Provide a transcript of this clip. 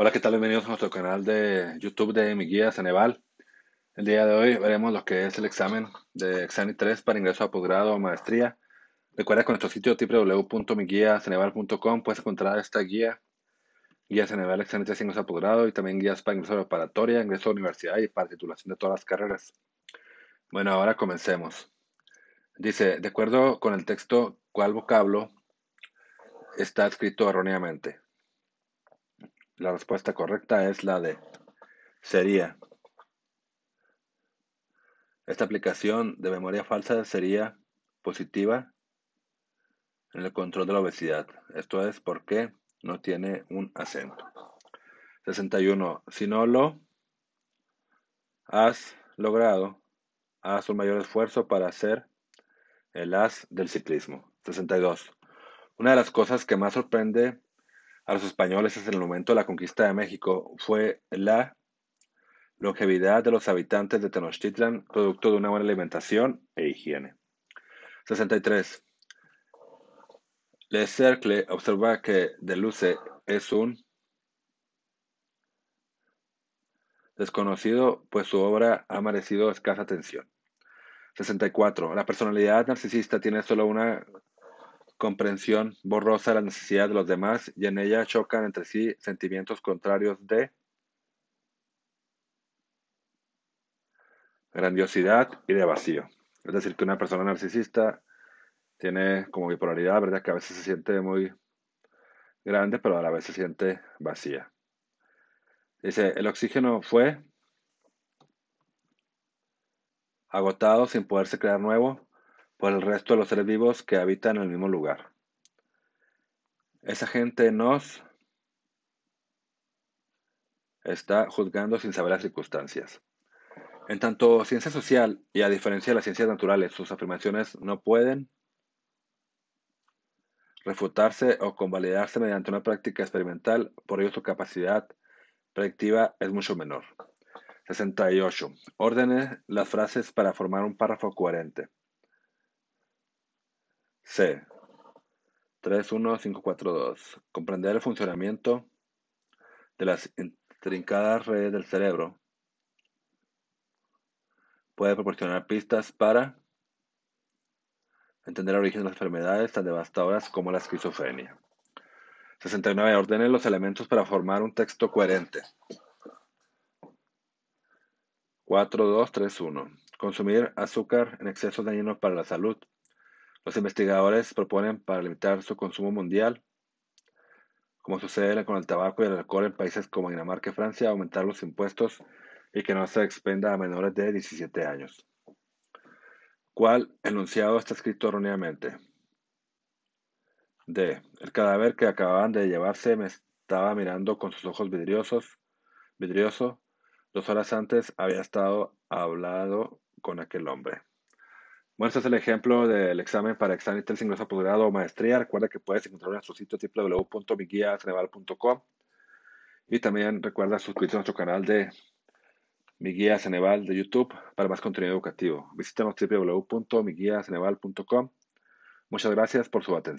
Hola, ¿qué tal? Bienvenidos a nuestro canal de YouTube de Mi Guía Ceneval. El día de hoy veremos lo que es el examen de Exani 3 para ingreso a posgrado o maestría. Recuerda que en nuestro sitio www.miguiaceneval.com puedes encontrar esta guía, guía Ceneval Exani 3 ingreso a posgrado y también guías para ingreso a preparatoria, ingreso a universidad y para titulación de todas las carreras. Bueno, ahora comencemos. Dice, de acuerdo con el texto, ¿cuál vocablo está escrito erróneamente? La respuesta correcta es la de sería. Esta aplicación de memoria falsa sería positiva en el control de la obesidad. Esto es porque no tiene un acento. 61. Si no lo has logrado, haz un mayor esfuerzo para ser el as del ciclismo. 62. Una de las cosas que más sorprende a los españoles en el momento de la conquista de México fue la longevidad de los habitantes de Tenochtitlan, producto de una buena alimentación e higiene. 63. Le Cercle observa que Deluce es un desconocido, pues su obra ha merecido escasa atención. 64. La personalidad narcisista tiene solo una comprensión borrosa de la necesidad de los demás y en ella chocan entre sí sentimientos contrarios de grandiosidad y de vacío. Es decir, que una persona narcisista tiene como bipolaridad, ¿verdad? Que a veces se siente muy grande, pero a la vez se siente vacía. Dice, el oxígeno fue agotado sin poderse crear nuevo por el resto de los seres vivos que habitan en el mismo lugar. Esa gente nos está juzgando sin saber las circunstancias. En tanto ciencia social y a diferencia de las ciencias naturales, sus afirmaciones no pueden refutarse o convalidarse mediante una práctica experimental, por ello su capacidad predictiva es mucho menor. 68. Ordene las frases para formar un párrafo coherente. C. 31542. Comprender el funcionamiento de las intrincadas redes del cerebro puede proporcionar pistas para entender el origen de las enfermedades tan devastadoras como la esquizofrenia. 69. Ordene los elementos para formar un texto coherente. 4231. Consumir azúcar en exceso dañino para la salud. Los investigadores proponen para limitar su consumo mundial, como sucede con el tabaco y el alcohol en países como Dinamarca y Francia, aumentar los impuestos y que no se expenda a menores de 17 años. ¿Cuál enunciado está escrito erróneamente? D. El cadáver que acababan de llevarse me estaba mirando con sus ojos vidriosos, vidrioso. Dos horas antes había estado hablado con aquel hombre. Bueno, este es el ejemplo del examen para examen de ingreso a posgrado o maestría. Recuerda que puedes encontrar en nuestro sitio www.miguiaceneval.com y también recuerda suscribirte a nuestro canal de Mi Guía Ceneval de YouTube para más contenido educativo. Visítanos www.miguiaceneval.com. Muchas gracias por su atención.